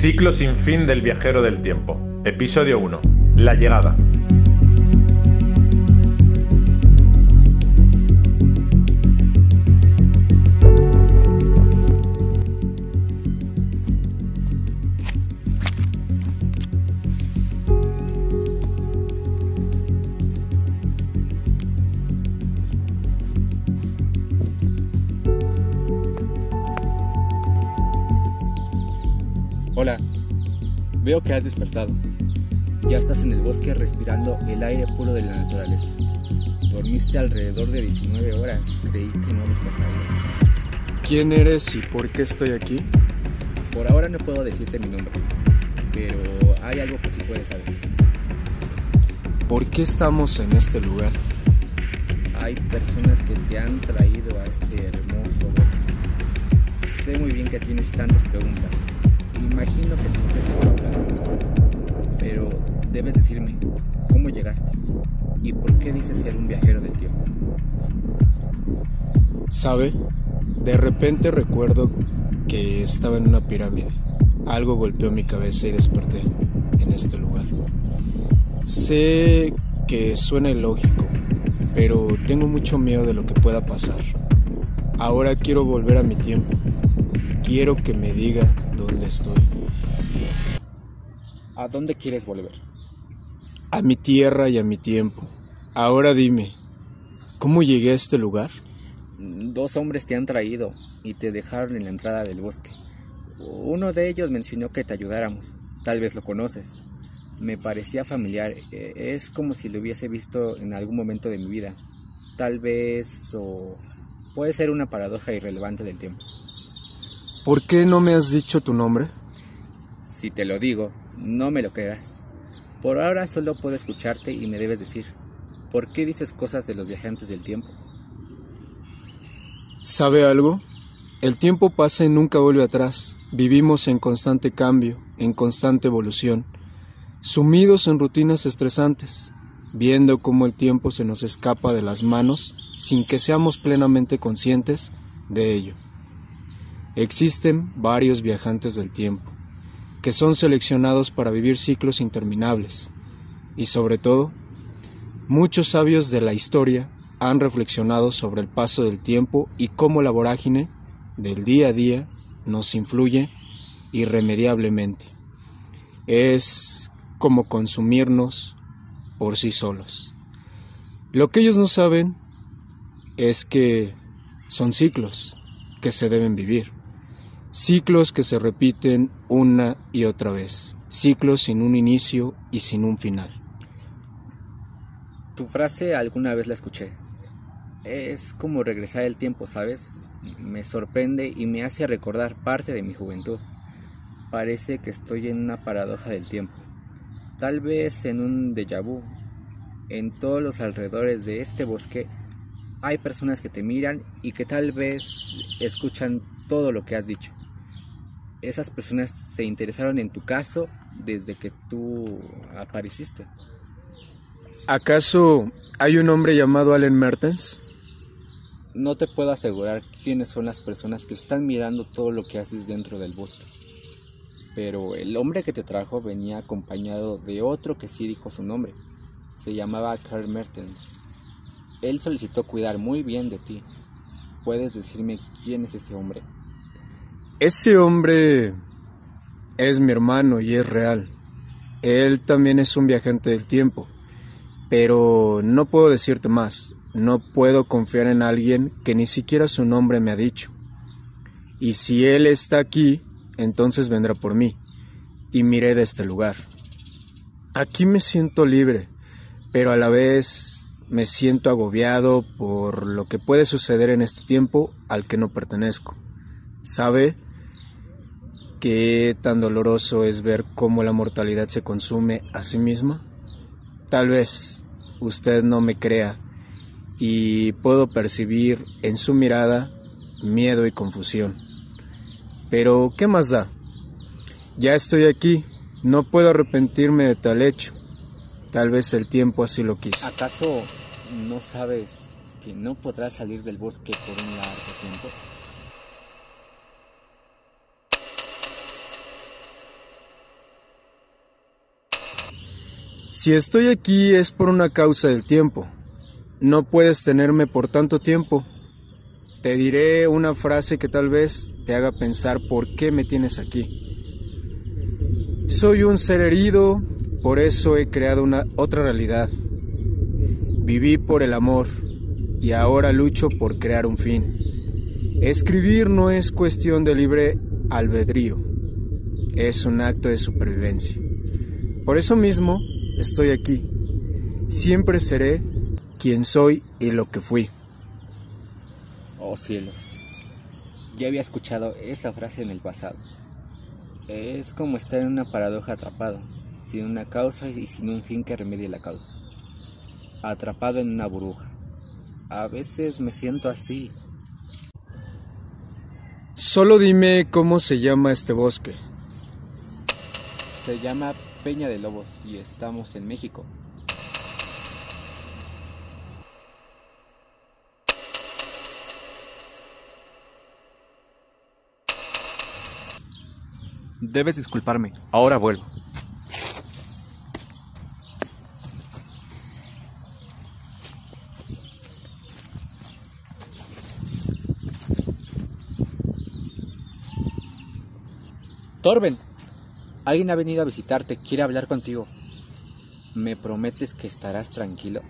Ciclo sin fin del viajero del tiempo. Episodio 1. La llegada. Veo que has despertado. Ya estás en el bosque respirando el aire puro de la naturaleza. Dormiste alrededor de 19 horas, creí que no despertarías. ¿Quién eres y por qué estoy aquí? Por ahora no puedo decirte mi nombre, pero hay algo que sí puedes saber. ¿Por qué estamos en este lugar? Hay personas que te han traído a este hermoso bosque. Sé muy bien que tienes tantas preguntas. Imagino que sientes el hablar. Pero debes decirme, ¿cómo llegaste? ¿Y por qué dices ser un viajero del tiempo? ¿Sabe? De repente recuerdo que estaba en una pirámide. Algo golpeó mi cabeza y desperté en este lugar. Sé que suena ilógico, pero tengo mucho miedo de lo que pueda pasar. Ahora quiero volver a mi tiempo. Quiero que me diga dónde estoy. ¿A dónde quieres volver? A mi tierra y a mi tiempo. Ahora dime, ¿cómo llegué a este lugar? Dos hombres te han traído y te dejaron en la entrada del bosque. Uno de ellos mencionó que te ayudáramos. Tal vez lo conoces. Me parecía familiar. Eh, Es como si lo hubiese visto en algún momento de mi vida. Tal vez o puede ser una paradoja irrelevante del tiempo. ¿Por qué no me has dicho tu nombre? Si te lo digo, no me lo creerás. Por ahora solo puedo escucharte y me debes decir, ¿por qué dices cosas de los viajantes del tiempo? ¿Sabe algo? El tiempo pasa y nunca vuelve atrás. Vivimos en constante cambio, en constante evolución, sumidos en rutinas estresantes, viendo cómo el tiempo se nos escapa de las manos sin que seamos plenamente conscientes de ello. Existen varios viajantes del tiempo, que son seleccionados para vivir ciclos interminables, y sobre todo, muchos sabios de la historia han reflexionado sobre el paso del tiempo y cómo la vorágine del día a día nos influye irremediablemente. Es como consumirnos por sí solos. Lo que ellos no saben es que son ciclos que se deben vivir. Ciclos que se repiten una y otra vez. Ciclos sin un inicio y sin un final. Tu frase alguna vez la escuché. Es como regresar el tiempo, ¿sabes? Me sorprende y me hace recordar parte de mi juventud. Parece que estoy en una paradoja del tiempo. Tal vez en un déjà vu. En todos los alrededores de este bosque hay personas que te miran y que tal vez escuchan todo lo que has dicho. Esas personas se interesaron en tu caso desde que tú apareciste. ¿Acaso hay un hombre llamado Allen Mertens? No te puedo asegurar quiénes son las personas que están mirando todo lo que haces dentro del bosque. Pero el hombre que te trajo venía acompañado de otro que sí dijo su nombre. Se llamaba Carl Mertens. Él solicitó cuidar muy bien de ti. ¿Puedes decirme quién es ese hombre? Ese hombre es mi hermano y es real. Él también es un viajante del tiempo. Pero no puedo decirte más. No puedo confiar en alguien que ni siquiera su nombre me ha dicho. Y si él está aquí, entonces vendrá por mí y miré de este lugar. Aquí me siento libre, pero a la vez me siento agobiado por lo que puede suceder en este tiempo al que no pertenezco. ¿Sabe qué tan doloroso es ver cómo la mortalidad se consume a sí misma? Tal vez usted no me crea y puedo percibir en su mirada miedo y confusión. Pero, ¿qué más da? Ya estoy aquí, no puedo arrepentirme de tal hecho. Tal vez el tiempo así lo quiso. ¿Acaso no sabes que no podrás salir del bosque por un largo tiempo? Si estoy aquí es por una causa del tiempo. No puedes tenerme por tanto tiempo. Te diré una frase que tal vez te haga pensar por qué me tienes aquí. Soy un ser herido, por eso he creado una otra realidad. Viví por el amor y ahora lucho por crear un fin. Escribir no es cuestión de libre albedrío, es un acto de supervivencia. Por eso mismo estoy aquí. Siempre seré quien soy y lo que fui. Oh cielos, ya había escuchado esa frase en el pasado. Es como estar en una paradoja atrapado, sin una causa y sin un fin que remedie la causa. Atrapado en una burbuja. A veces me siento así, Solo dime cómo se llama este bosque. Se llama Peña de Lobos y estamos en México. Debes disculparme, ahora vuelvo. Torben, alguien ha venido a visitarte, quiere hablar contigo. ¿Me prometes que estarás tranquilo?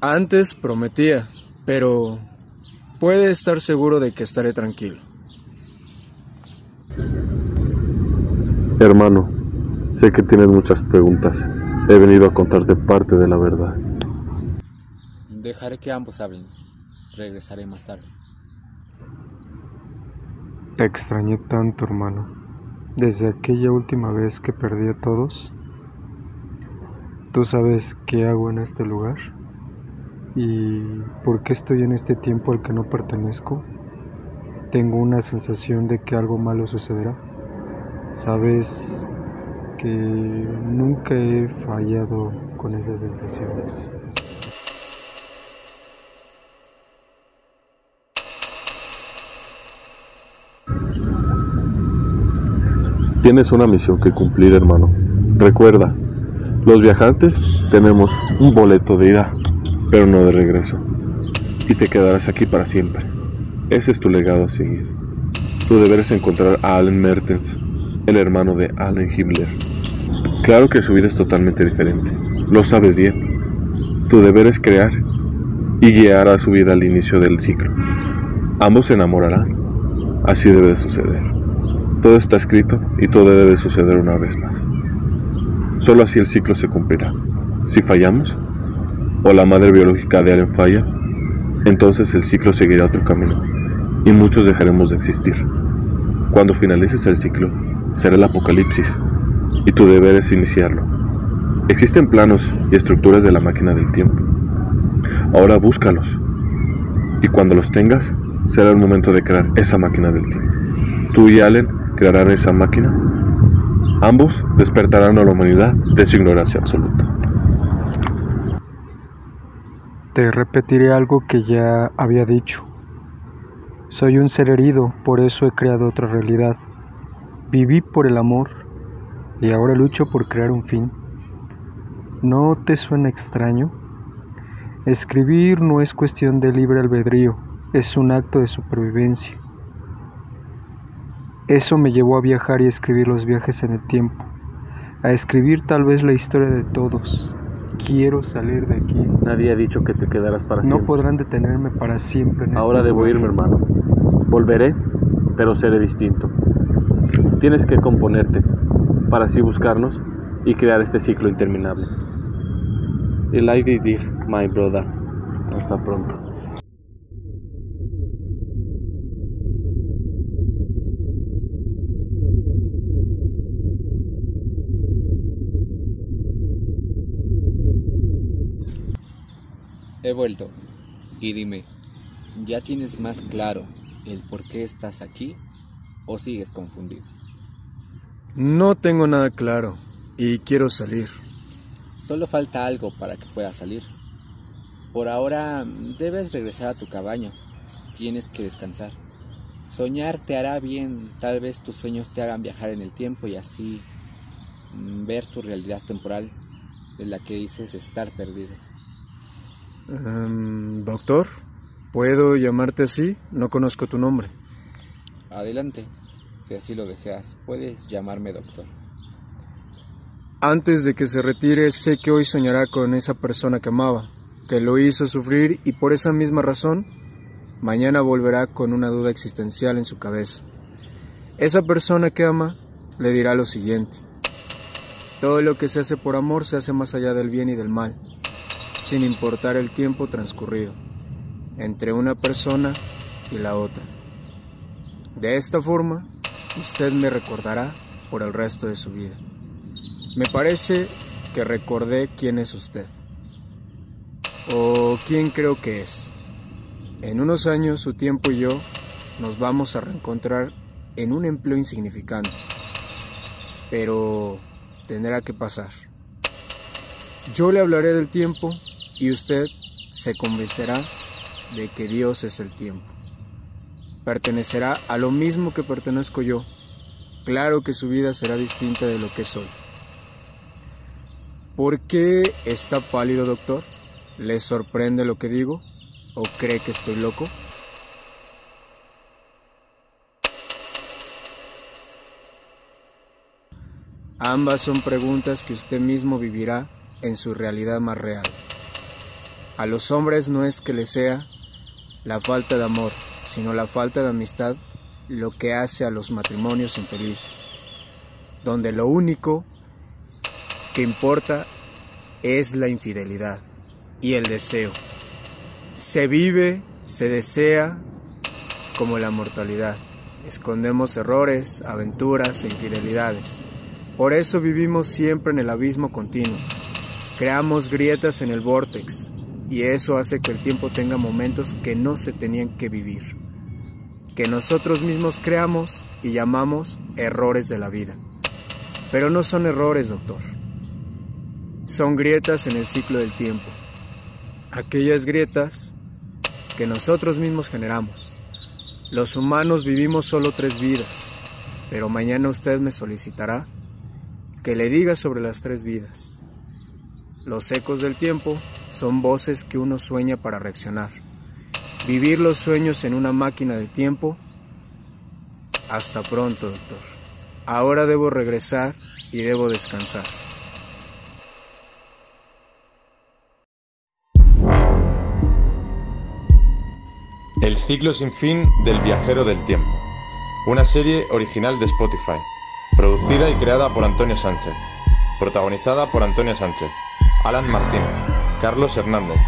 Antes prometía, pero puede estar seguro de que estaré tranquilo. Hermano, sé que tienes muchas preguntas. He venido a contarte parte de la verdad. Dejaré que ambos hablen. Regresaré más tarde. Te extrañé tanto, hermano. Desde aquella última vez que perdí a todos. ¿Tú sabes qué hago en este lugar? ¿Y por qué estoy en este tiempo al que no pertenezco? Tengo una sensación de que algo malo sucederá. Sabes que nunca he fallado con esas sensaciones. Tienes una misión que cumplir, hermano. Recuerda, los viajantes tenemos un boleto de ida, pero no de regreso. Y te quedarás aquí para siempre. Ese es tu legado a seguir. Tu deber es encontrar a Allen Mertens, el hermano de Allen Himmler. Claro que su vida es totalmente diferente. Lo sabes bien. Tu deber es crear y guiar a su vida al inicio del ciclo. Ambos se enamorarán. Así debe de suceder. Todo está escrito y todo debe suceder una vez más. Solo así el ciclo se cumplirá. Si fallamos, o la madre biológica de Allen falla, entonces el ciclo seguirá otro camino y muchos dejaremos de existir. Cuando finalices el ciclo, será el apocalipsis y tu deber es iniciarlo. Existen planos y estructuras de la máquina del tiempo. Ahora búscalos y cuando los tengas, será el momento de crear esa máquina del tiempo. Tú y Allen crearán esa máquina. Ambos despertarán a la humanidad de su ignorancia absoluta. Te repetiré algo que ya había dicho. Soy un ser herido, por eso he creado otra realidad. Viví por el amor y ahora lucho por crear un fin. ¿No te suena extraño? Escribir no es cuestión de libre albedrío, es un acto de supervivencia. Eso me llevó a viajar y a escribir los viajes en el tiempo, a escribir tal vez la historia de todos. Quiero salir de aquí. Nadie ha dicho que te quedarás para No siempre. podrán detenerme para siempre. En Ahora este debo lugar. irme, hermano. Volveré, pero seré distinto. Tienes que componerte para así buscarnos y crear este ciclo interminable. Like it did, my brother. Hasta pronto. He vuelto. Y dime, ¿ya tienes más claro el por qué estás aquí o sigues confundido? No tengo nada claro y quiero salir. Solo falta algo para que puedas salir. Por ahora debes regresar a tu cabaña. Tienes que descansar. Soñar te hará bien. Tal vez tus sueños te hagan viajar en el tiempo y así mm, ver tu realidad temporal de la que dices estar perdido. Em, doctor, ¿puedo llamarte así? No conozco tu nombre. Adelante, si así lo deseas, puedes llamarme doctor. Antes de que se retire, sé que hoy soñará con esa persona que amaba, que lo hizo sufrir y por esa misma razón, mañana volverá con una duda existencial en su cabeza. Esa persona que ama le dirá lo siguiente. Todo lo que se hace por amor se hace más allá del bien y del mal, sin importar el tiempo transcurrido entre una persona y la otra. De esta forma, usted me recordará por el resto de su vida. Me parece que recordé quién es usted. O quién creo que es. En unos años su tiempo y yo nos vamos a reencontrar en un empleo insignificante. Pero tendrá que pasar. Yo le hablaré del tiempo y usted se convencerá de que Dios es el tiempo. Pertenecerá a lo mismo que pertenezco yo. Claro que su vida será distinta de lo que soy. ¿Por qué está pálido, doctor? ¿Le sorprende lo que digo? ¿O cree que estoy loco? Ambas son preguntas que usted mismo vivirá en su realidad más real. A los hombres no es que les sea la falta de amor, sino la falta de amistad lo que hace a los matrimonios infelices, donde lo único que importa es la infidelidad y el deseo. Se vive, se desea como la mortalidad. Escondemos errores, aventuras e infidelidades. Por eso vivimos siempre en el abismo continuo. Creamos grietas en el vórtex y eso hace que el tiempo tenga momentos que no se tenían que vivir, que nosotros mismos creamos y llamamos errores de la vida. Pero no son errores, doctor. Son grietas en el ciclo del tiempo. Aquellas grietas que nosotros mismos generamos. Los humanos vivimos solo tres vidas, pero mañana usted me solicitará que le diga sobre las tres vidas. Los ecos del tiempo son voces que uno sueña para reaccionar. Vivir los sueños en una máquina del tiempo. Hasta pronto, doctor. Ahora debo regresar y debo descansar. El ciclo sin fin del viajero del tiempo. Una serie original de Spotify. Producida y creada por Antonio Sánchez. Protagonizada por Antonio Sánchez, Alan Martínez, Carlos Hernández,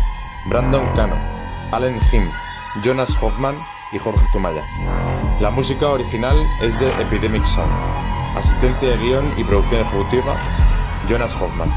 Brandon Cano, Allen Jim, Jonas Hoffman y Jorge Zumaya. La música original es de Epidemic Sound. Asistencia de guion y producción ejecutiva, Jonas Hoffman.